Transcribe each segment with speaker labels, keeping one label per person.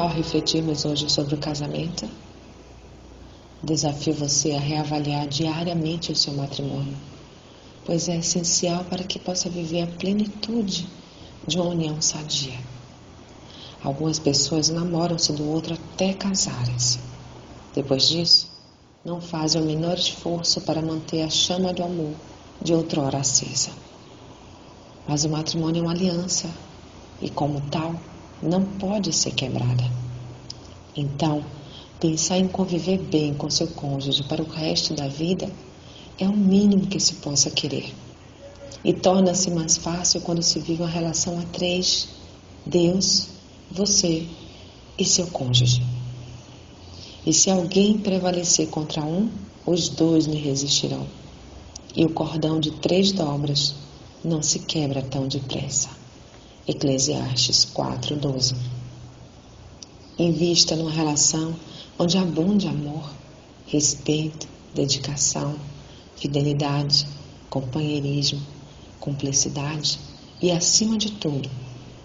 Speaker 1: refletirmos hoje sobre o casamento, desafio você a reavaliar diariamente o seu matrimônio, pois é essencial para que possa viver a plenitude de uma união sadia. Algumas pessoas namoram-se do outro até casarem-se. Depois disso, não fazem o menor esforço para manter a chama do amor de outrora acesa. Mas o matrimônio é uma aliança e, como tal, não pode ser quebrada. Então, pensar em conviver bem com seu cônjuge para o resto da vida é o mínimo que se possa querer. E torna-se mais fácil quando se vive uma relação a três: Deus, você e seu cônjuge. E se alguém prevalecer contra um, os dois lhe resistirão. E o cordão de três dobras não se quebra tão depressa. Eclesiastes 4:12. Invista numa relação onde abunde amor, respeito, dedicação, fidelidade, companheirismo, cumplicidade e, acima de tudo,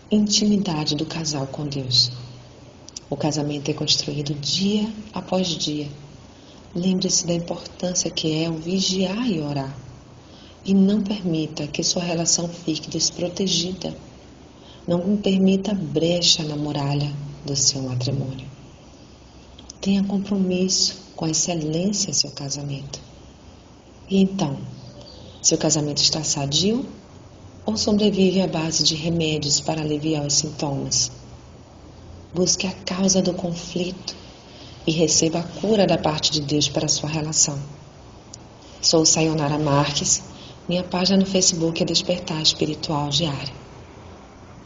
Speaker 1: intimidade do casal com Deus. O casamento é construído dia após dia. Lembre-se da importância que é o vigiar e orar. E não permita que sua relação fique desprotegida. Não permita brecha na muralha do seu matrimônio. Tenha compromisso com a excelência seu casamento. E então, seu casamento está sadio ou sobrevive à base de remédios para aliviar os sintomas? Busque a causa do conflito e receba a cura da parte de Deus para a sua relação. Sou Sayonara Marques, minha página no Facebook é Despertar Espiritual Diário.